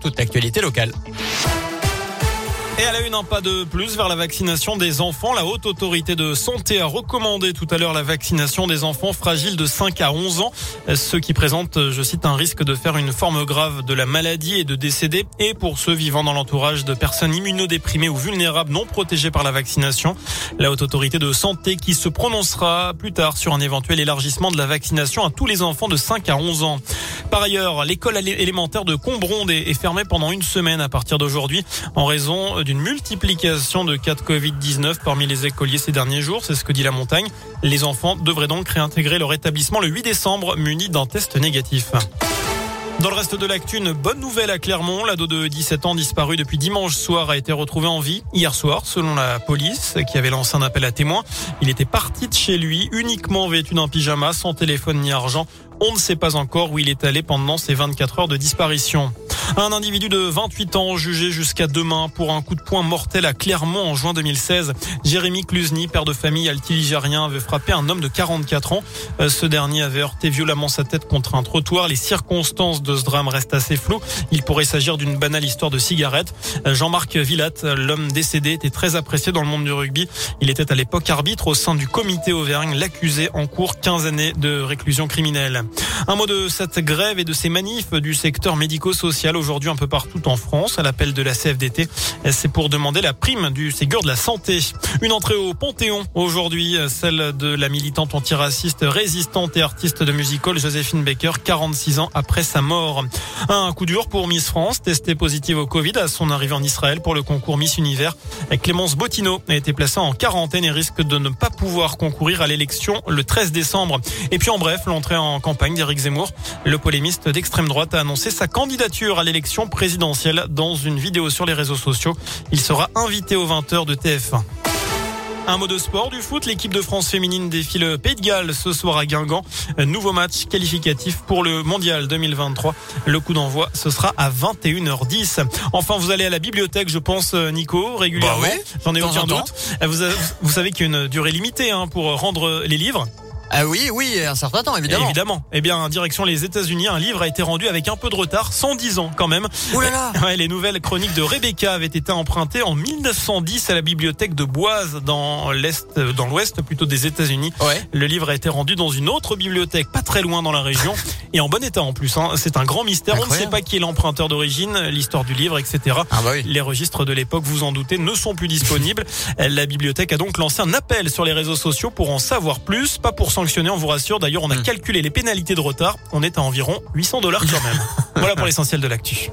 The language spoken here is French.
toute l'actualité locale. Et à la une, un pas de plus vers la vaccination des enfants. La haute autorité de santé a recommandé tout à l'heure la vaccination des enfants fragiles de 5 à 11 ans. Ceux qui présentent, je cite, un risque de faire une forme grave de la maladie et de décéder. Et pour ceux vivant dans l'entourage de personnes immunodéprimées ou vulnérables non protégées par la vaccination. La haute autorité de santé qui se prononcera plus tard sur un éventuel élargissement de la vaccination à tous les enfants de 5 à 11 ans. Par ailleurs, l'école élémentaire de Combronde est fermée pendant une semaine à partir d'aujourd'hui en raison d'une multiplication de cas de Covid-19 parmi les écoliers ces derniers jours. C'est ce que dit la montagne. Les enfants devraient donc réintégrer leur établissement le 8 décembre munis d'un test négatif. Dans le reste de l'actu, une bonne nouvelle à Clermont. L'ado de 17 ans disparu depuis dimanche soir a été retrouvé en vie hier soir, selon la police, qui avait lancé un appel à témoins. Il était parti de chez lui, uniquement vêtu d'un pyjama, sans téléphone ni argent. On ne sait pas encore où il est allé pendant ces 24 heures de disparition. Un individu de 28 ans jugé jusqu'à demain pour un coup de poing mortel à Clermont en juin 2016. Jérémy Cluzny, père de famille altiligérien, avait frappé un homme de 44 ans. Euh, ce dernier avait heurté violemment sa tête contre un trottoir. Les circonstances de ce drame restent assez floues. Il pourrait s'agir d'une banale histoire de cigarette. Euh, Jean-Marc Villat, l'homme décédé, était très apprécié dans le monde du rugby. Il était à l'époque arbitre au sein du comité Auvergne. L'accusé en cours 15 années de réclusion criminelle. Un mot de cette grève et de ces manifs du secteur médico-social aujourd'hui un peu partout en France à l'appel de la CFDT. C'est pour demander la prime du Ségur de la santé. Une entrée au Panthéon aujourd'hui, celle de la militante antiraciste, résistante et artiste de musical Joséphine Baker, 46 ans après sa mort. Un coup dur pour Miss France, testée positive au Covid à son arrivée en Israël pour le concours Miss Univers. Clémence Bottineau a été placée en quarantaine et risque de ne pas pouvoir concourir à l'élection le 13 décembre. Et puis en bref, l'entrée en campagne d'Éric Zemmour. Le polémiste d'extrême droite a annoncé sa candidature à l'élection présidentielle dans une vidéo sur les réseaux sociaux. Il sera invité aux 20h de TF1. Un mot de sport du foot, l'équipe de France féminine défile Pays de Galles ce soir à Guingamp. Nouveau match qualificatif pour le Mondial 2023. Le coup d'envoi, ce sera à 21h10. Enfin, vous allez à la bibliothèque, je pense, Nico, régulièrement. Bah oui, J'en ai aucun doute. Vous, avez- vous savez qu'il y a une durée limitée hein, pour rendre les livres. Ah oui, oui, un certain temps, évidemment. Évidemment. Eh bien, direction les États-Unis, un livre a été rendu avec un peu de retard, 110 ans quand même. Ouh là là. Ouais, les nouvelles chroniques de Rebecca avaient été empruntées en 1910 à la bibliothèque de Boise dans l'est, dans l'ouest plutôt des États-Unis. Ouais. Le livre a été rendu dans une autre bibliothèque, pas très loin dans la région, et en bon état en plus. hein. C'est un grand mystère. On ne sait pas qui est l'emprunteur d'origine, l'histoire du livre, etc. Ah bah oui. Les registres de l'époque, vous en doutez, ne sont plus disponibles. La bibliothèque a donc lancé un appel sur les réseaux sociaux pour en savoir plus, pas pour sanctionner, on vous rassure. D'ailleurs, on a Hmm. calculé les pénalités de retard. On est à environ 800 dollars quand même. voilà pour l'essentiel de l'actu.